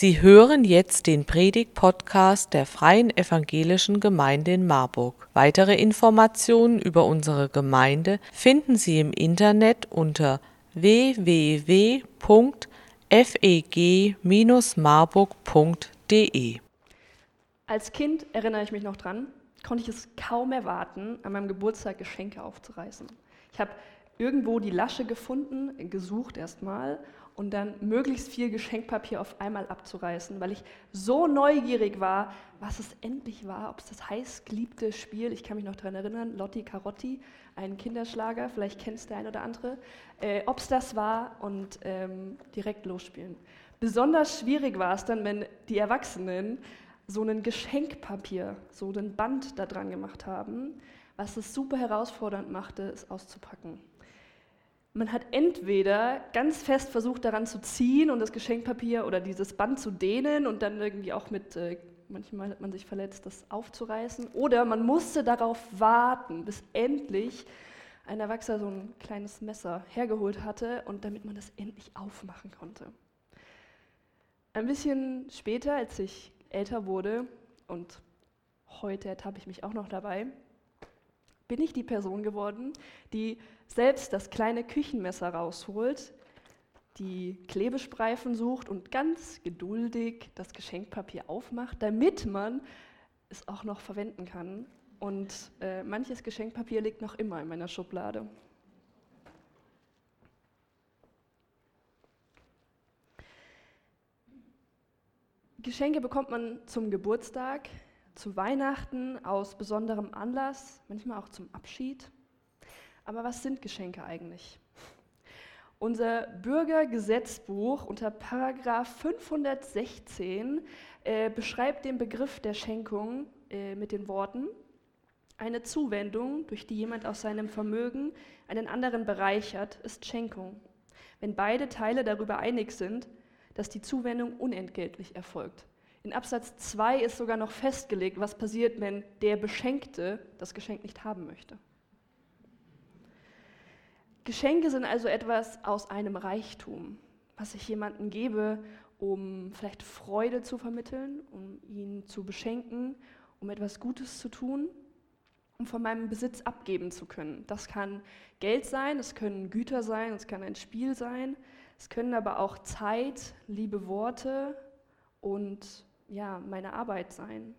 Sie hören jetzt den Predig-Podcast der Freien Evangelischen Gemeinde in Marburg. Weitere Informationen über unsere Gemeinde finden Sie im Internet unter www.feg-marburg.de. Als Kind erinnere ich mich noch dran, konnte ich es kaum erwarten, an meinem Geburtstag Geschenke aufzureißen. Ich habe irgendwo die Lasche gefunden, gesucht erstmal und dann möglichst viel Geschenkpapier auf einmal abzureißen, weil ich so neugierig war, was es endlich war, ob es das heißgeliebte Spiel, ich kann mich noch daran erinnern, Lotti Carotti, ein Kinderschlager, vielleicht kennst der ein oder andere, äh, ob es das war und ähm, direkt losspielen. Besonders schwierig war es dann, wenn die Erwachsenen so ein Geschenkpapier, so ein Band da dran gemacht haben, was es super herausfordernd machte, es auszupacken. Man hat entweder ganz fest versucht daran zu ziehen und das Geschenkpapier oder dieses Band zu dehnen und dann irgendwie auch mit, äh, manchmal hat man sich verletzt, das aufzureißen. Oder man musste darauf warten, bis endlich ein Erwachsener so ein kleines Messer hergeholt hatte und damit man das endlich aufmachen konnte. Ein bisschen später, als ich älter wurde und heute ertappe ich mich auch noch dabei, bin ich die Person geworden, die selbst das kleine Küchenmesser rausholt, die Klebespreifen sucht und ganz geduldig das Geschenkpapier aufmacht, damit man es auch noch verwenden kann. Und äh, manches Geschenkpapier liegt noch immer in meiner Schublade. Geschenke bekommt man zum Geburtstag, zu Weihnachten, aus besonderem Anlass, manchmal auch zum Abschied. Aber was sind Geschenke eigentlich? Unser Bürgergesetzbuch unter Paragraph 516 äh, beschreibt den Begriff der Schenkung äh, mit den Worten eine Zuwendung, durch die jemand aus seinem Vermögen einen anderen bereichert, ist Schenkung. Wenn beide Teile darüber einig sind, dass die Zuwendung unentgeltlich erfolgt. In Absatz 2 ist sogar noch festgelegt, was passiert, wenn der Beschenkte das Geschenk nicht haben möchte. Geschenke sind also etwas aus einem Reichtum, was ich jemandem gebe, um vielleicht Freude zu vermitteln, um ihn zu beschenken, um etwas Gutes zu tun, um von meinem Besitz abgeben zu können. Das kann Geld sein, es können Güter sein, es kann ein Spiel sein, es können aber auch Zeit, liebe Worte und ja, meine Arbeit sein.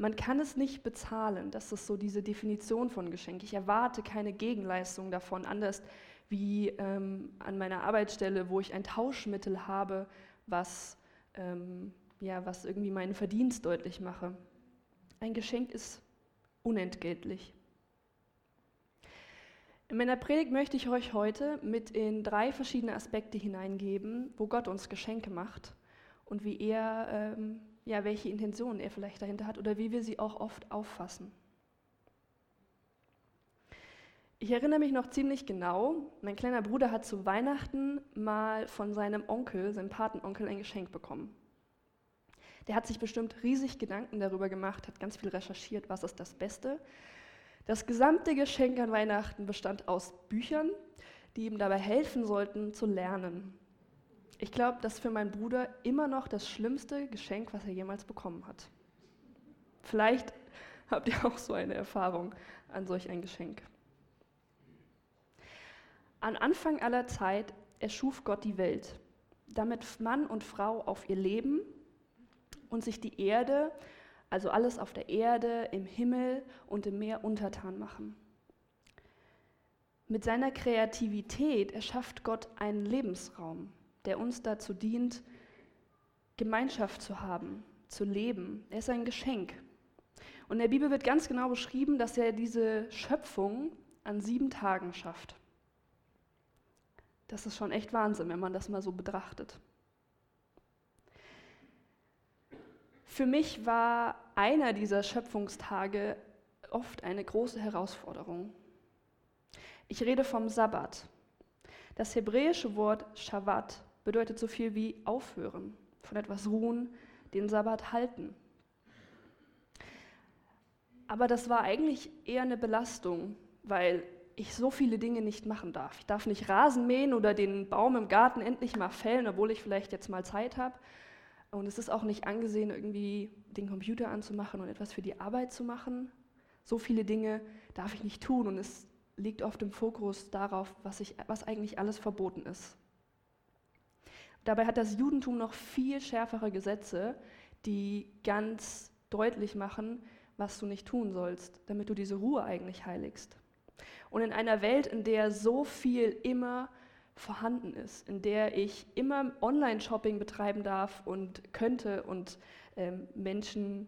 Man kann es nicht bezahlen, das ist so diese Definition von Geschenk. Ich erwarte keine Gegenleistung davon, anders wie ähm, an meiner Arbeitsstelle, wo ich ein Tauschmittel habe, was, ähm, ja, was irgendwie meinen Verdienst deutlich mache. Ein Geschenk ist unentgeltlich. In meiner Predigt möchte ich euch heute mit in drei verschiedene Aspekte hineingeben, wo Gott uns Geschenke macht und wie er, ähm, ja, welche Intentionen er vielleicht dahinter hat oder wie wir sie auch oft auffassen. Ich erinnere mich noch ziemlich genau, mein kleiner Bruder hat zu Weihnachten mal von seinem Onkel, seinem Patenonkel, ein Geschenk bekommen. Der hat sich bestimmt riesig Gedanken darüber gemacht, hat ganz viel recherchiert, was ist das Beste. Das gesamte Geschenk an Weihnachten bestand aus Büchern, die ihm dabei helfen sollten zu lernen. Ich glaube, das ist für meinen Bruder immer noch das schlimmste Geschenk, was er jemals bekommen hat. Vielleicht habt ihr auch so eine Erfahrung an solch ein Geschenk. An Anfang aller Zeit erschuf Gott die Welt, damit Mann und Frau auf ihr Leben und sich die Erde, also alles auf der Erde, im Himmel und im Meer untertan machen. Mit seiner Kreativität erschafft Gott einen Lebensraum, der uns dazu dient, Gemeinschaft zu haben, zu leben. Er ist ein Geschenk. Und in der Bibel wird ganz genau beschrieben, dass er diese Schöpfung an sieben Tagen schafft. Das ist schon echt Wahnsinn, wenn man das mal so betrachtet. Für mich war einer dieser Schöpfungstage oft eine große Herausforderung. Ich rede vom Sabbat. Das hebräische Wort Shabbat bedeutet so viel wie aufhören, von etwas ruhen, den Sabbat halten. Aber das war eigentlich eher eine Belastung, weil ich so viele Dinge nicht machen darf. Ich darf nicht Rasen mähen oder den Baum im Garten endlich mal fällen, obwohl ich vielleicht jetzt mal Zeit habe. Und es ist auch nicht angesehen, irgendwie den Computer anzumachen und etwas für die Arbeit zu machen. So viele Dinge darf ich nicht tun und es liegt oft im Fokus darauf, was, ich, was eigentlich alles verboten ist. Dabei hat das Judentum noch viel schärfere Gesetze, die ganz deutlich machen, was du nicht tun sollst, damit du diese Ruhe eigentlich heiligst. Und in einer Welt, in der so viel immer vorhanden ist, in der ich immer Online-Shopping betreiben darf und könnte und ähm, Menschen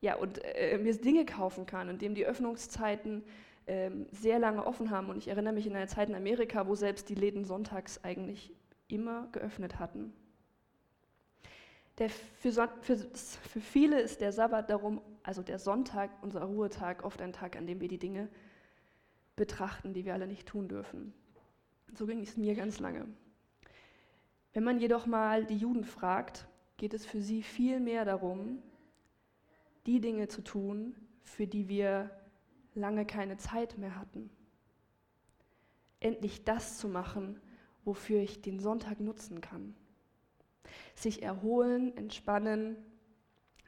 ja und äh, mir Dinge kaufen kann, in dem die Öffnungszeiten ähm, sehr lange offen haben. Und ich erinnere mich in einer Zeit in Amerika, wo selbst die Läden sonntags eigentlich immer geöffnet hatten. Der, für, für, für viele ist der Sabbat darum, also der Sonntag, unser Ruhetag, oft ein Tag, an dem wir die Dinge betrachten, die wir alle nicht tun dürfen. So ging es mir ganz lange. Wenn man jedoch mal die Juden fragt, geht es für sie viel mehr darum, die Dinge zu tun, für die wir lange keine Zeit mehr hatten. Endlich das zu machen, wofür ich den Sonntag nutzen kann. Sich erholen, entspannen,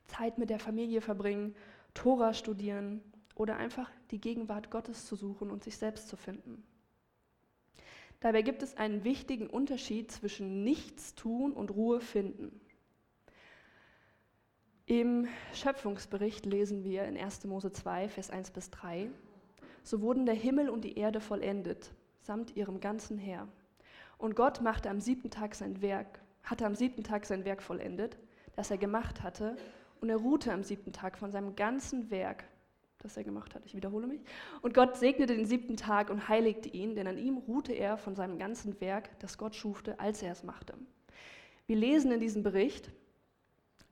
Zeit mit der Familie verbringen, Tora studieren oder einfach die Gegenwart Gottes zu suchen und sich selbst zu finden. Dabei gibt es einen wichtigen Unterschied zwischen Nichtstun und Ruhe finden. Im Schöpfungsbericht lesen wir in 1. Mose 2, Vers 1 bis 3, so wurden der Himmel und die Erde vollendet, samt ihrem ganzen Heer. Und Gott machte am siebten Tag sein Werk, hatte am siebten Tag sein Werk vollendet, das er gemacht hatte, und er ruhte am siebten Tag von seinem ganzen Werk, das er gemacht hat. Ich wiederhole mich. Und Gott segnete den siebten Tag und heiligte ihn, denn an ihm ruhte er von seinem ganzen Werk, das Gott schufte, als er es machte. Wir lesen in diesem Bericht,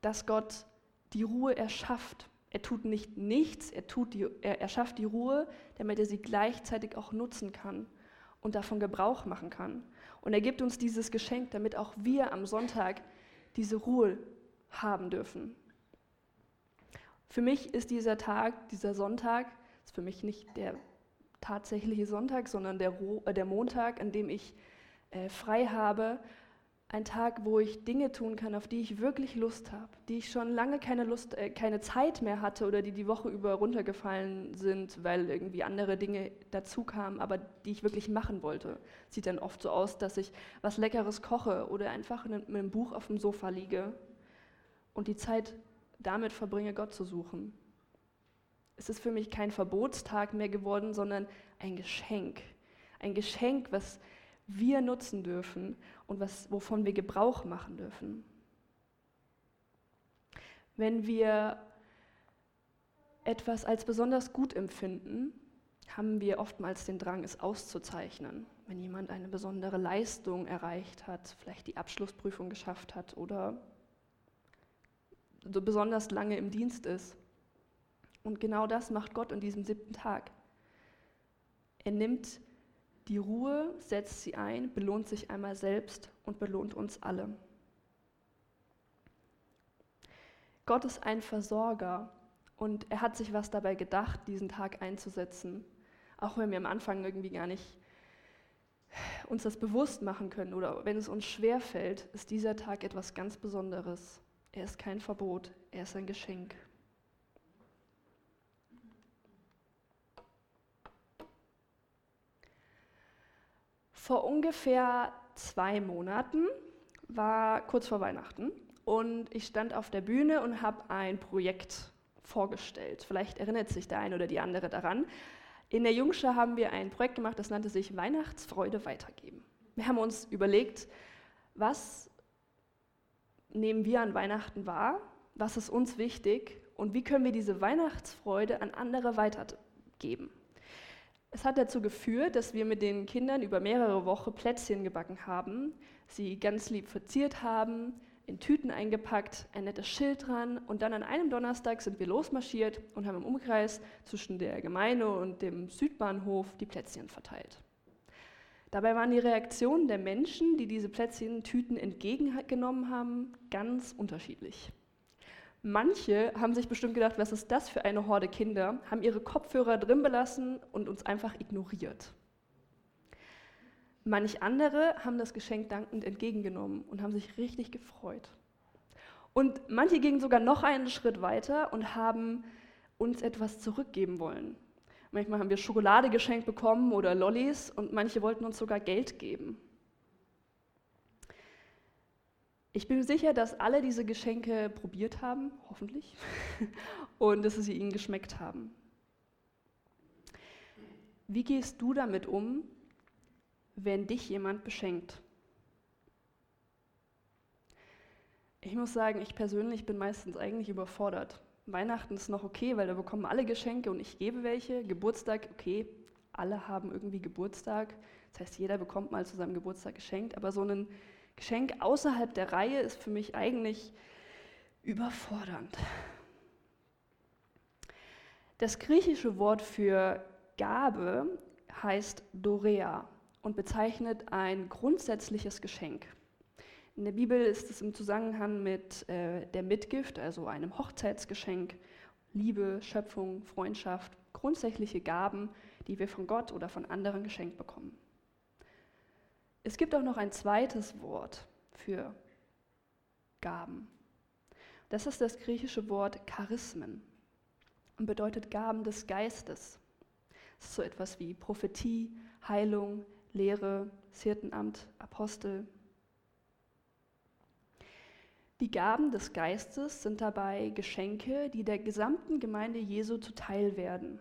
dass Gott die Ruhe erschafft. Er tut nicht nichts, er, tut die, er erschafft die Ruhe, damit er sie gleichzeitig auch nutzen kann und davon Gebrauch machen kann. Und er gibt uns dieses Geschenk, damit auch wir am Sonntag diese Ruhe haben dürfen. Für mich ist dieser Tag, dieser Sonntag, ist für mich nicht der tatsächliche Sonntag, sondern der, äh, der Montag, an dem ich äh, frei habe, ein Tag, wo ich Dinge tun kann, auf die ich wirklich Lust habe, die ich schon lange keine Lust, äh, keine Zeit mehr hatte oder die die Woche über runtergefallen sind, weil irgendwie andere Dinge dazu kamen, aber die ich wirklich machen wollte. Sieht dann oft so aus, dass ich was Leckeres koche oder einfach mit einem Buch auf dem Sofa liege und die Zeit damit verbringe, Gott zu suchen. Es ist für mich kein Verbotstag mehr geworden, sondern ein Geschenk. Ein Geschenk, was wir nutzen dürfen und was, wovon wir Gebrauch machen dürfen. Wenn wir etwas als besonders gut empfinden, haben wir oftmals den Drang, es auszuzeichnen. Wenn jemand eine besondere Leistung erreicht hat, vielleicht die Abschlussprüfung geschafft hat oder so besonders lange im Dienst ist. Und genau das macht Gott an diesem siebten Tag. Er nimmt die Ruhe, setzt sie ein, belohnt sich einmal selbst und belohnt uns alle. Gott ist ein Versorger und er hat sich was dabei gedacht, diesen Tag einzusetzen. Auch wenn wir am Anfang irgendwie gar nicht uns das bewusst machen können oder wenn es uns schwer fällt, ist dieser Tag etwas ganz Besonderes. Er ist kein Verbot, er ist ein Geschenk. Vor ungefähr zwei Monaten war kurz vor Weihnachten und ich stand auf der Bühne und habe ein Projekt vorgestellt. Vielleicht erinnert sich der eine oder die andere daran. In der Jungschar haben wir ein Projekt gemacht, das nannte sich Weihnachtsfreude weitergeben. Wir haben uns überlegt, was nehmen wir an Weihnachten wahr? Was ist uns wichtig? Und wie können wir diese Weihnachtsfreude an andere weitergeben? Es hat dazu geführt, dass wir mit den Kindern über mehrere Wochen Plätzchen gebacken haben, sie ganz lieb verziert haben, in Tüten eingepackt, ein nettes Schild dran und dann an einem Donnerstag sind wir losmarschiert und haben im Umkreis zwischen der Gemeinde und dem Südbahnhof die Plätzchen verteilt. Dabei waren die Reaktionen der Menschen, die diese Plätzchen-Tüten entgegengenommen haben, ganz unterschiedlich. Manche haben sich bestimmt gedacht, was ist das für eine Horde Kinder, haben ihre Kopfhörer drin belassen und uns einfach ignoriert. Manch andere haben das Geschenk dankend entgegengenommen und haben sich richtig gefreut. Und manche gingen sogar noch einen Schritt weiter und haben uns etwas zurückgeben wollen. Manchmal haben wir Schokolade geschenkt bekommen oder Lollis und manche wollten uns sogar Geld geben. Ich bin sicher, dass alle diese Geschenke probiert haben, hoffentlich, und dass sie ihnen geschmeckt haben. Wie gehst du damit um, wenn dich jemand beschenkt? Ich muss sagen, ich persönlich bin meistens eigentlich überfordert. Weihnachten ist noch okay, weil da bekommen alle Geschenke und ich gebe welche. Geburtstag, okay, alle haben irgendwie Geburtstag. Das heißt, jeder bekommt mal zu seinem Geburtstag geschenkt, aber so ein Geschenk außerhalb der Reihe ist für mich eigentlich überfordernd. Das griechische Wort für Gabe heißt Dorea und bezeichnet ein grundsätzliches Geschenk. In der Bibel ist es im Zusammenhang mit äh, der Mitgift, also einem Hochzeitsgeschenk, Liebe, Schöpfung, Freundschaft, grundsätzliche Gaben, die wir von Gott oder von anderen geschenkt bekommen. Es gibt auch noch ein zweites Wort für Gaben. Das ist das griechische Wort Charismen und bedeutet Gaben des Geistes. Das ist so etwas wie Prophetie, Heilung, Lehre, Hirtenamt, Apostel. Die Gaben des Geistes sind dabei Geschenke, die der gesamten Gemeinde Jesu zuteil werden.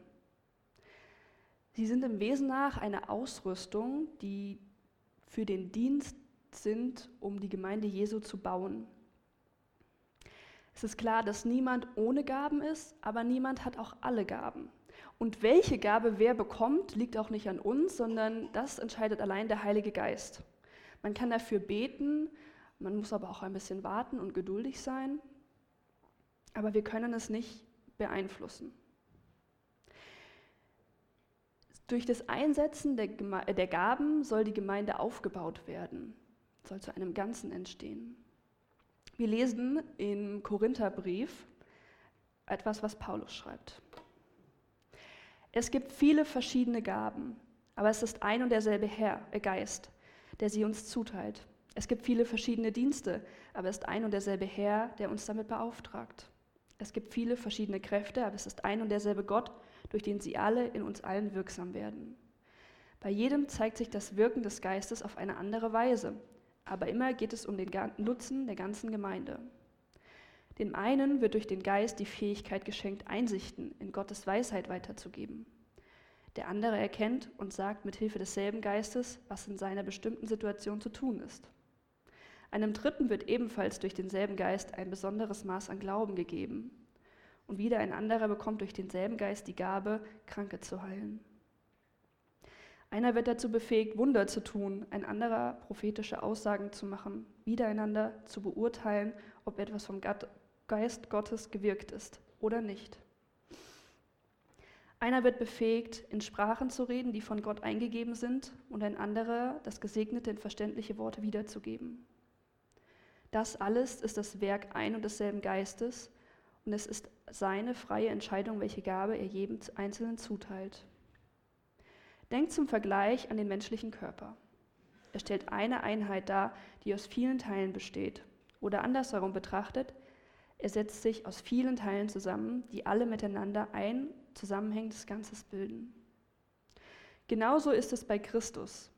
Sie sind im Wesen nach eine Ausrüstung, die für den Dienst sind, um die Gemeinde Jesu zu bauen. Es ist klar, dass niemand ohne Gaben ist, aber niemand hat auch alle Gaben. Und welche Gabe wer bekommt, liegt auch nicht an uns, sondern das entscheidet allein der Heilige Geist. Man kann dafür beten, man muss aber auch ein bisschen warten und geduldig sein, aber wir können es nicht beeinflussen. Durch das Einsetzen der, der Gaben soll die Gemeinde aufgebaut werden, soll zu einem Ganzen entstehen. Wir lesen im Korintherbrief etwas, was Paulus schreibt. Es gibt viele verschiedene Gaben, aber es ist ein und derselbe Herr, der Geist, der sie uns zuteilt. Es gibt viele verschiedene Dienste, aber es ist ein und derselbe Herr, der uns damit beauftragt. Es gibt viele verschiedene Kräfte, aber es ist ein und derselbe Gott, durch den sie alle in uns allen wirksam werden. Bei jedem zeigt sich das Wirken des Geistes auf eine andere Weise, aber immer geht es um den Nutzen der ganzen Gemeinde. Dem einen wird durch den Geist die Fähigkeit geschenkt, Einsichten in Gottes Weisheit weiterzugeben. Der andere erkennt und sagt mit Hilfe desselben Geistes, was in seiner bestimmten Situation zu tun ist. Einem Dritten wird ebenfalls durch denselben Geist ein besonderes Maß an Glauben gegeben. Und wieder ein anderer bekommt durch denselben Geist die Gabe, Kranke zu heilen. Einer wird dazu befähigt, Wunder zu tun, ein anderer prophetische Aussagen zu machen, wieder einander zu beurteilen, ob etwas vom Geist Gottes gewirkt ist oder nicht. Einer wird befähigt, in Sprachen zu reden, die von Gott eingegeben sind, und ein anderer, das gesegnete in verständliche Worte wiederzugeben. Das alles ist das Werk ein und desselben Geistes, und es ist seine freie Entscheidung, welche Gabe er jedem Einzelnen zuteilt. Denkt zum Vergleich an den menschlichen Körper. Er stellt eine Einheit dar, die aus vielen Teilen besteht. Oder andersherum betrachtet, er setzt sich aus vielen Teilen zusammen, die alle miteinander ein zusammenhängendes Ganzes bilden. Genauso ist es bei Christus.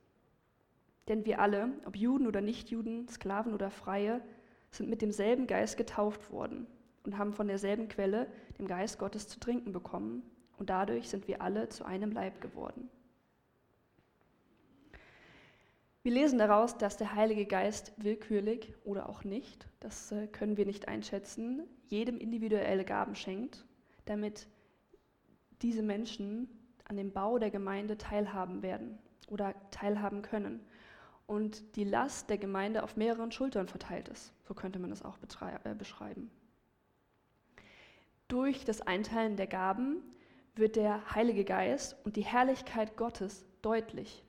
Denn wir alle, ob Juden oder Nichtjuden, Sklaven oder Freie, sind mit demselben Geist getauft worden und haben von derselben Quelle, dem Geist Gottes, zu trinken bekommen. Und dadurch sind wir alle zu einem Leib geworden. Wir lesen daraus, dass der Heilige Geist willkürlich oder auch nicht, das äh, können wir nicht einschätzen, jedem individuelle Gaben schenkt, damit diese Menschen an dem Bau der Gemeinde teilhaben werden oder teilhaben können. Und die Last der Gemeinde auf mehreren Schultern verteilt ist. So könnte man es auch äh, beschreiben. Durch das Einteilen der Gaben wird der Heilige Geist und die Herrlichkeit Gottes deutlich.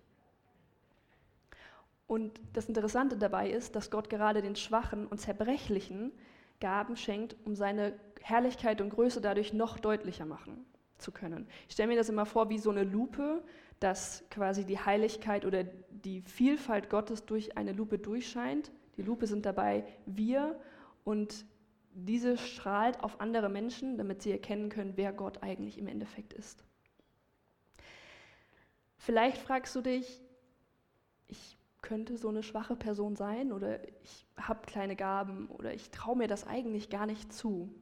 Und das Interessante dabei ist, dass Gott gerade den Schwachen und Zerbrechlichen Gaben schenkt, um seine Herrlichkeit und Größe dadurch noch deutlicher machen zu können. Ich stelle mir das immer vor wie so eine Lupe, dass quasi die Heiligkeit oder die Vielfalt Gottes durch eine Lupe durchscheint. Die Lupe sind dabei wir und diese strahlt auf andere Menschen, damit sie erkennen können, wer Gott eigentlich im Endeffekt ist. Vielleicht fragst du dich, ich könnte so eine schwache Person sein oder ich habe kleine Gaben oder ich traue mir das eigentlich gar nicht zu.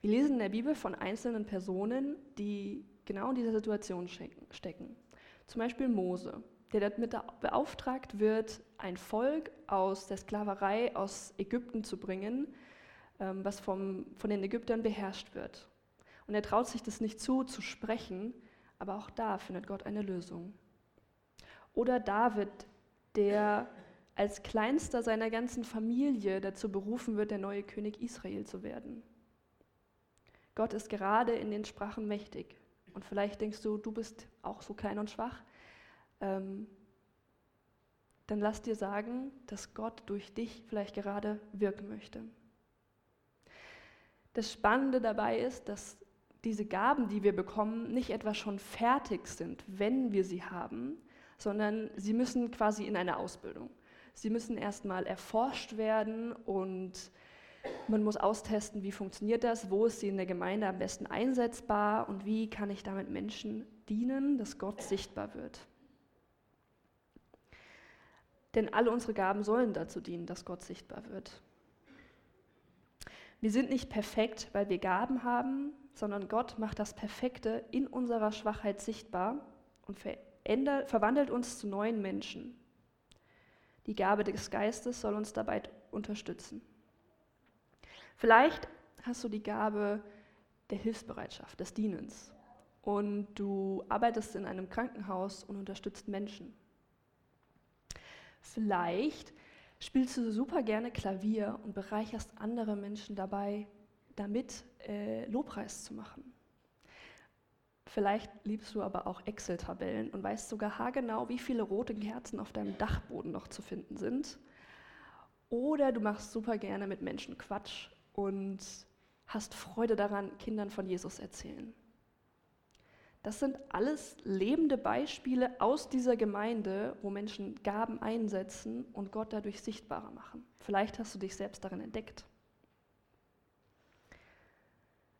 Wir lesen in der Bibel von einzelnen Personen, die genau in dieser Situation stecken. Zum Beispiel Mose, der damit beauftragt wird, ein Volk aus der Sklaverei aus Ägypten zu bringen, was vom, von den Ägyptern beherrscht wird. Und er traut sich das nicht zu, zu sprechen, aber auch da findet Gott eine Lösung. Oder David, der als kleinster seiner ganzen Familie dazu berufen wird, der neue König Israel zu werden. Gott ist gerade in den Sprachen mächtig. Und vielleicht denkst du, du bist auch so klein und schwach. Ähm, dann lass dir sagen, dass Gott durch dich vielleicht gerade wirken möchte. Das Spannende dabei ist, dass diese Gaben, die wir bekommen, nicht etwa schon fertig sind, wenn wir sie haben, sondern sie müssen quasi in eine Ausbildung. Sie müssen erstmal erforscht werden und man muss austesten, wie funktioniert das, wo ist sie in der Gemeinde am besten einsetzbar und wie kann ich damit Menschen dienen, dass Gott sichtbar wird. Denn alle unsere Gaben sollen dazu dienen, dass Gott sichtbar wird. Wir sind nicht perfekt, weil wir Gaben haben, sondern Gott macht das Perfekte in unserer Schwachheit sichtbar und verwandelt uns zu neuen Menschen. Die Gabe des Geistes soll uns dabei unterstützen. Vielleicht hast du die Gabe der Hilfsbereitschaft, des Dienens und du arbeitest in einem Krankenhaus und unterstützt Menschen. Vielleicht spielst du super gerne Klavier und bereicherst andere Menschen dabei, damit äh, Lobpreis zu machen. Vielleicht liebst du aber auch Excel-Tabellen und weißt sogar haargenau, wie viele rote Kerzen auf deinem Dachboden noch zu finden sind. Oder du machst super gerne mit Menschen Quatsch und hast Freude daran, Kindern von Jesus erzählen. Das sind alles lebende Beispiele aus dieser Gemeinde, wo Menschen Gaben einsetzen und Gott dadurch sichtbarer machen. Vielleicht hast du dich selbst darin entdeckt.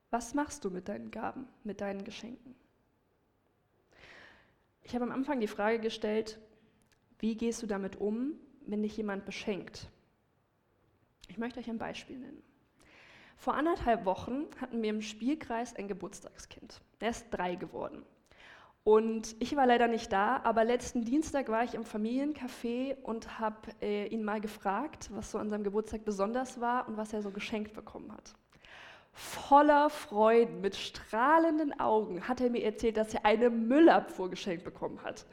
Was machst du mit deinen Gaben, mit deinen Geschenken? Ich habe am Anfang die Frage gestellt, wie gehst du damit um, wenn dich jemand beschenkt? Ich möchte euch ein Beispiel nennen. Vor anderthalb Wochen hatten wir im Spielkreis ein Geburtstagskind. Er ist drei geworden. Und ich war leider nicht da, aber letzten Dienstag war ich im Familiencafé und habe äh, ihn mal gefragt, was so an seinem Geburtstag besonders war und was er so geschenkt bekommen hat. Voller Freuden, mit strahlenden Augen hat er mir erzählt, dass er eine Müllabfuhr geschenkt bekommen hat.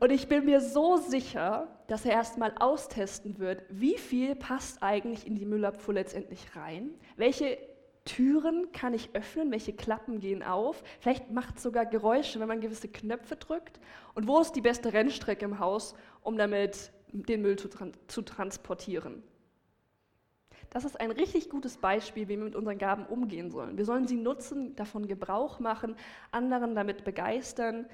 Und ich bin mir so sicher, dass er erstmal austesten wird, wie viel passt eigentlich in die Müllabfuhr letztendlich rein, welche Türen kann ich öffnen, welche Klappen gehen auf, vielleicht macht es sogar Geräusche, wenn man gewisse Knöpfe drückt und wo ist die beste Rennstrecke im Haus, um damit den Müll zu, zu transportieren. Das ist ein richtig gutes Beispiel, wie wir mit unseren Gaben umgehen sollen. Wir sollen sie nutzen, davon Gebrauch machen, anderen damit begeistern,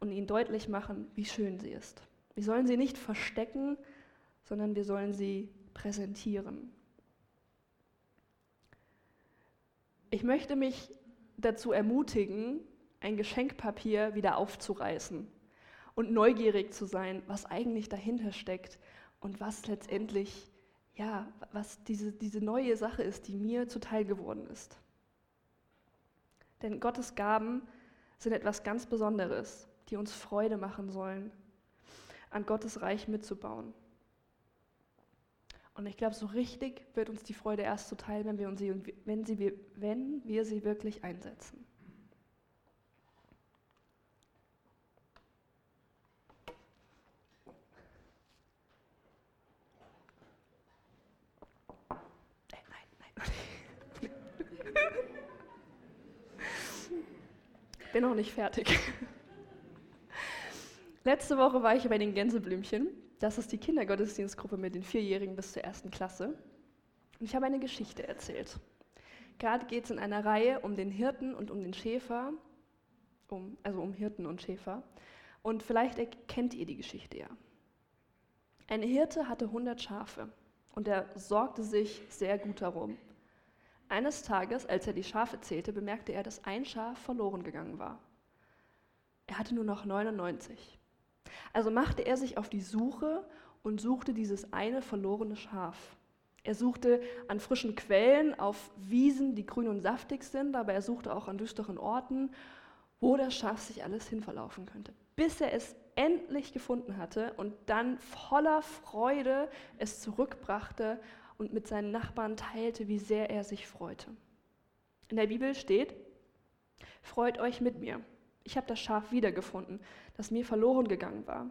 und ihnen deutlich machen, wie schön sie ist. Wir sollen sie nicht verstecken, sondern wir sollen sie präsentieren. Ich möchte mich dazu ermutigen, ein Geschenkpapier wieder aufzureißen und neugierig zu sein, was eigentlich dahinter steckt und was letztendlich, ja, was diese, diese neue Sache ist, die mir zuteil geworden ist. Denn Gottes Gaben sind etwas ganz Besonderes die uns Freude machen sollen, an Gottes Reich mitzubauen. Und ich glaube, so richtig wird uns die Freude erst zuteil, wenn wir, sie, wenn, sie, wenn wir sie wirklich einsetzen. Äh, bin noch nicht fertig. Letzte Woche war ich bei den Gänseblümchen. Das ist die Kindergottesdienstgruppe mit den Vierjährigen bis zur ersten Klasse. Und ich habe eine Geschichte erzählt. Gerade geht es in einer Reihe um den Hirten und um den Schäfer, um, also um Hirten und Schäfer. Und vielleicht kennt ihr die Geschichte ja. Ein Hirte hatte 100 Schafe und er sorgte sich sehr gut darum. Eines Tages, als er die Schafe zählte, bemerkte er, dass ein Schaf verloren gegangen war. Er hatte nur noch 99. Also machte er sich auf die Suche und suchte dieses eine verlorene Schaf. Er suchte an frischen Quellen, auf Wiesen, die grün und saftig sind, aber er suchte auch an düsteren Orten, wo das Schaf sich alles hinverlaufen könnte. Bis er es endlich gefunden hatte und dann voller Freude es zurückbrachte und mit seinen Nachbarn teilte, wie sehr er sich freute. In der Bibel steht, freut euch mit mir. Ich habe das Schaf wiedergefunden, das mir verloren gegangen war.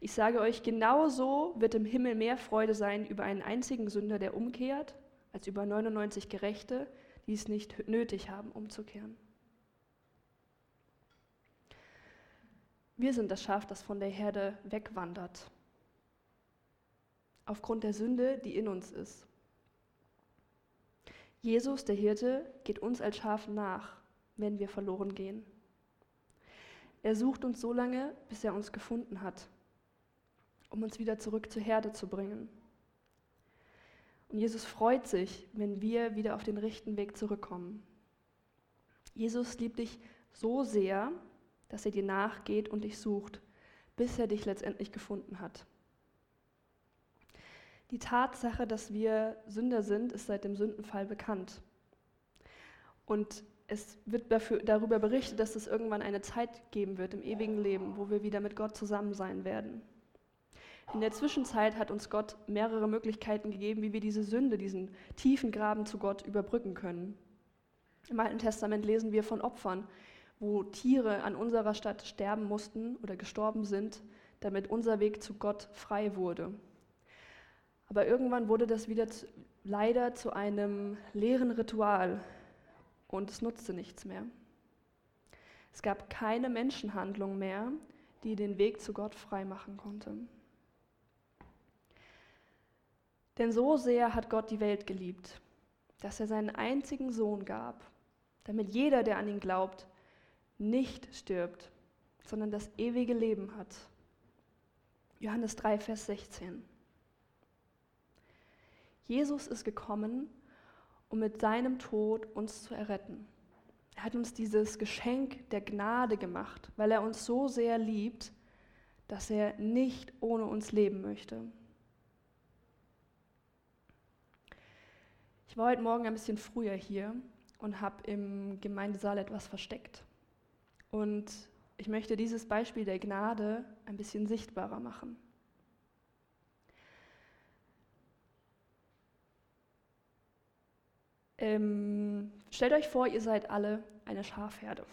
Ich sage euch, genauso wird im Himmel mehr Freude sein über einen einzigen Sünder, der umkehrt, als über 99 Gerechte, die es nicht nötig haben, umzukehren. Wir sind das Schaf, das von der Herde wegwandert, aufgrund der Sünde, die in uns ist. Jesus, der Hirte, geht uns als Schaf nach, wenn wir verloren gehen. Er sucht uns so lange, bis er uns gefunden hat um uns wieder zurück zur Herde zu bringen. Und Jesus freut sich, wenn wir wieder auf den rechten Weg zurückkommen. Jesus liebt dich so sehr, dass er dir nachgeht und dich sucht, bis er dich letztendlich gefunden hat. Die Tatsache, dass wir Sünder sind, ist seit dem Sündenfall bekannt. Und es wird dafür, darüber berichtet, dass es irgendwann eine Zeit geben wird im ewigen Leben, wo wir wieder mit Gott zusammen sein werden. In der Zwischenzeit hat uns Gott mehrere Möglichkeiten gegeben, wie wir diese Sünde, diesen tiefen Graben zu Gott überbrücken können. Im Alten Testament lesen wir von Opfern, wo Tiere an unserer Stadt sterben mussten oder gestorben sind, damit unser Weg zu Gott frei wurde. Aber irgendwann wurde das wieder zu, leider zu einem leeren Ritual und es nutzte nichts mehr. Es gab keine Menschenhandlung mehr, die den Weg zu Gott frei machen konnte. Denn so sehr hat Gott die Welt geliebt, dass er seinen einzigen Sohn gab, damit jeder, der an ihn glaubt, nicht stirbt, sondern das ewige Leben hat. Johannes 3, Vers 16. Jesus ist gekommen, um mit seinem Tod uns zu erretten. Er hat uns dieses Geschenk der Gnade gemacht, weil er uns so sehr liebt, dass er nicht ohne uns leben möchte. Ich war heute Morgen ein bisschen früher hier und habe im Gemeindesaal etwas versteckt. Und ich möchte dieses Beispiel der Gnade ein bisschen sichtbarer machen. Ähm, stellt euch vor, ihr seid alle eine Schafherde.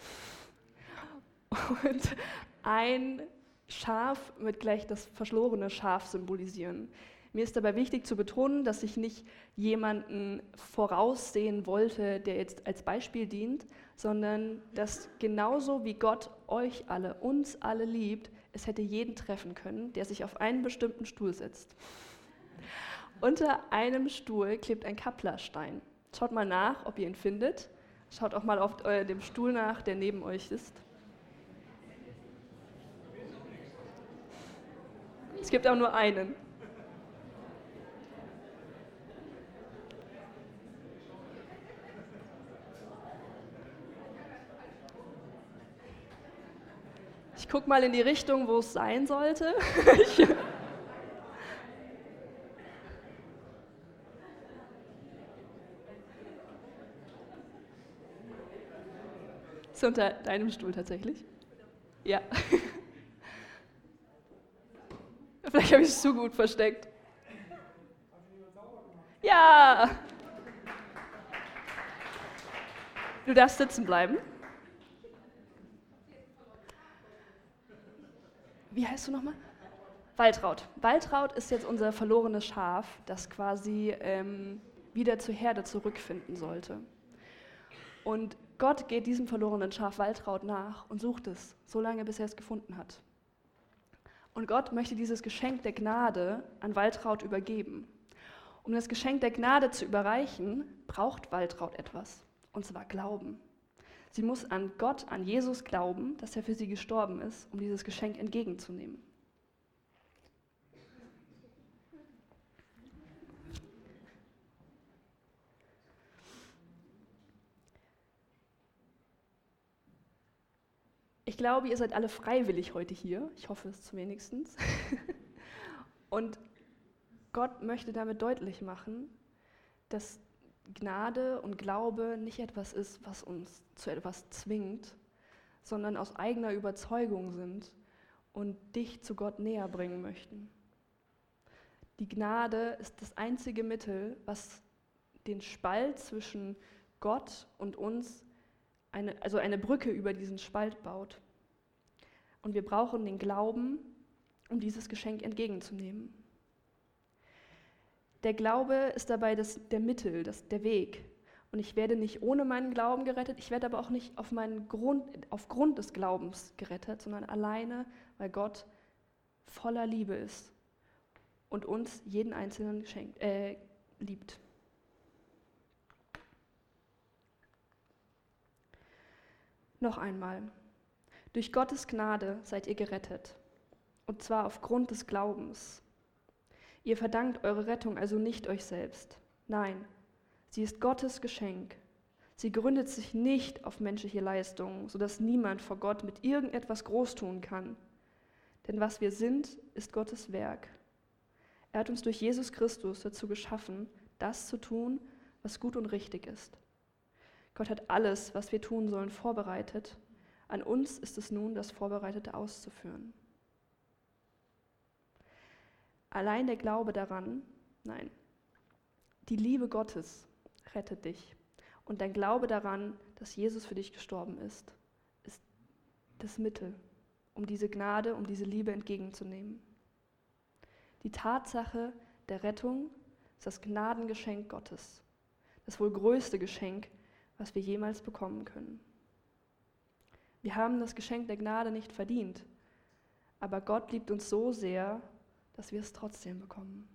Und ein Schaf wird gleich das verschlorene Schaf symbolisieren. Mir ist dabei wichtig zu betonen, dass ich nicht jemanden voraussehen wollte, der jetzt als Beispiel dient, sondern dass genauso wie Gott euch alle, uns alle liebt, es hätte jeden treffen können, der sich auf einen bestimmten Stuhl setzt. Unter einem Stuhl klebt ein Kapplerstein. Schaut mal nach, ob ihr ihn findet. Schaut auch mal auf dem Stuhl nach, der neben euch ist. Es gibt auch nur einen. Ich gucke mal in die Richtung, wo es sein sollte. ist unter deinem Stuhl tatsächlich? Ja. Vielleicht habe ich es zu gut versteckt. Ja! Du darfst sitzen bleiben. wie heißt du nochmal? Waltraud. Waltraud ist jetzt unser verlorenes Schaf, das quasi ähm, wieder zur Herde zurückfinden sollte. Und Gott geht diesem verlorenen Schaf Waltraud nach und sucht es, so lange bis er es gefunden hat. Und Gott möchte dieses Geschenk der Gnade an Waltraud übergeben. Um das Geschenk der Gnade zu überreichen, braucht Waltraud etwas, und zwar Glauben. Sie muss an Gott, an Jesus glauben, dass er für sie gestorben ist, um dieses Geschenk entgegenzunehmen. Ich glaube, ihr seid alle freiwillig heute hier. Ich hoffe es zumindest. Und Gott möchte damit deutlich machen, dass Gnade und Glaube nicht etwas ist, was uns zu etwas zwingt, sondern aus eigener Überzeugung sind und dich zu Gott näher bringen möchten. Die Gnade ist das einzige Mittel, was den Spalt zwischen Gott und uns, eine, also eine Brücke über diesen Spalt baut. Und wir brauchen den Glauben, um dieses Geschenk entgegenzunehmen. Der Glaube ist dabei das, der Mittel, das, der Weg. Und ich werde nicht ohne meinen Glauben gerettet, ich werde aber auch nicht auf meinen Grund, aufgrund des Glaubens gerettet, sondern alleine, weil Gott voller Liebe ist und uns jeden Einzelnen geschenkt, äh, liebt. Noch einmal. Durch Gottes Gnade seid ihr gerettet. Und zwar aufgrund des Glaubens. Ihr verdankt eure Rettung also nicht euch selbst. Nein, sie ist Gottes Geschenk. Sie gründet sich nicht auf menschliche Leistungen, sodass niemand vor Gott mit irgendetwas groß tun kann. Denn was wir sind, ist Gottes Werk. Er hat uns durch Jesus Christus dazu geschaffen, das zu tun, was gut und richtig ist. Gott hat alles, was wir tun sollen, vorbereitet. An uns ist es nun, das Vorbereitete auszuführen. Allein der Glaube daran, nein, die Liebe Gottes rettet dich. Und dein Glaube daran, dass Jesus für dich gestorben ist, ist das Mittel, um diese Gnade, um diese Liebe entgegenzunehmen. Die Tatsache der Rettung ist das Gnadengeschenk Gottes, das wohl größte Geschenk, was wir jemals bekommen können. Wir haben das Geschenk der Gnade nicht verdient, aber Gott liebt uns so sehr, dass wir es trotzdem bekommen.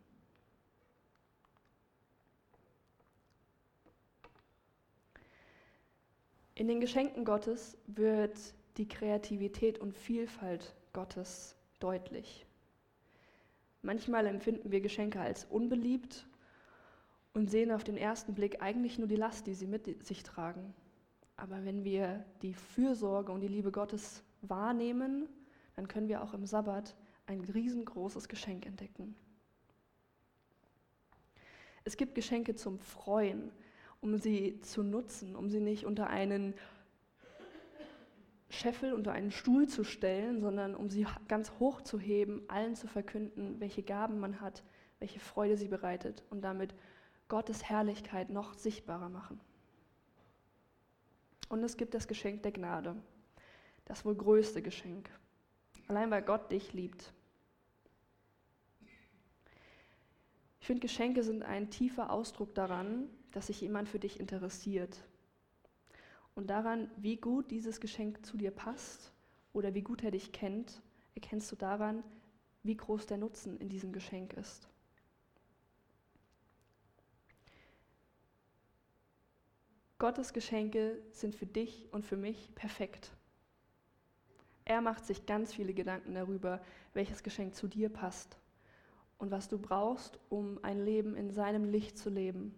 In den Geschenken Gottes wird die Kreativität und Vielfalt Gottes deutlich. Manchmal empfinden wir Geschenke als unbeliebt und sehen auf den ersten Blick eigentlich nur die Last, die sie mit sich tragen. Aber wenn wir die Fürsorge und die Liebe Gottes wahrnehmen, dann können wir auch im Sabbat ein riesengroßes Geschenk entdecken. Es gibt Geschenke zum Freuen, um sie zu nutzen, um sie nicht unter einen Scheffel, unter einen Stuhl zu stellen, sondern um sie ganz hoch zu heben, allen zu verkünden, welche Gaben man hat, welche Freude sie bereitet und damit Gottes Herrlichkeit noch sichtbarer machen. Und es gibt das Geschenk der Gnade, das wohl größte Geschenk, allein weil Gott dich liebt. Ich finde, Geschenke sind ein tiefer Ausdruck daran, dass sich jemand für dich interessiert. Und daran, wie gut dieses Geschenk zu dir passt oder wie gut er dich kennt, erkennst du daran, wie groß der Nutzen in diesem Geschenk ist. Gottes Geschenke sind für dich und für mich perfekt. Er macht sich ganz viele Gedanken darüber, welches Geschenk zu dir passt und was du brauchst, um ein Leben in seinem Licht zu leben.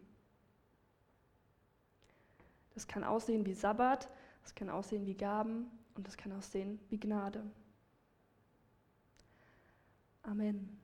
Das kann aussehen wie Sabbat, das kann aussehen wie Gaben und das kann aussehen wie Gnade. Amen.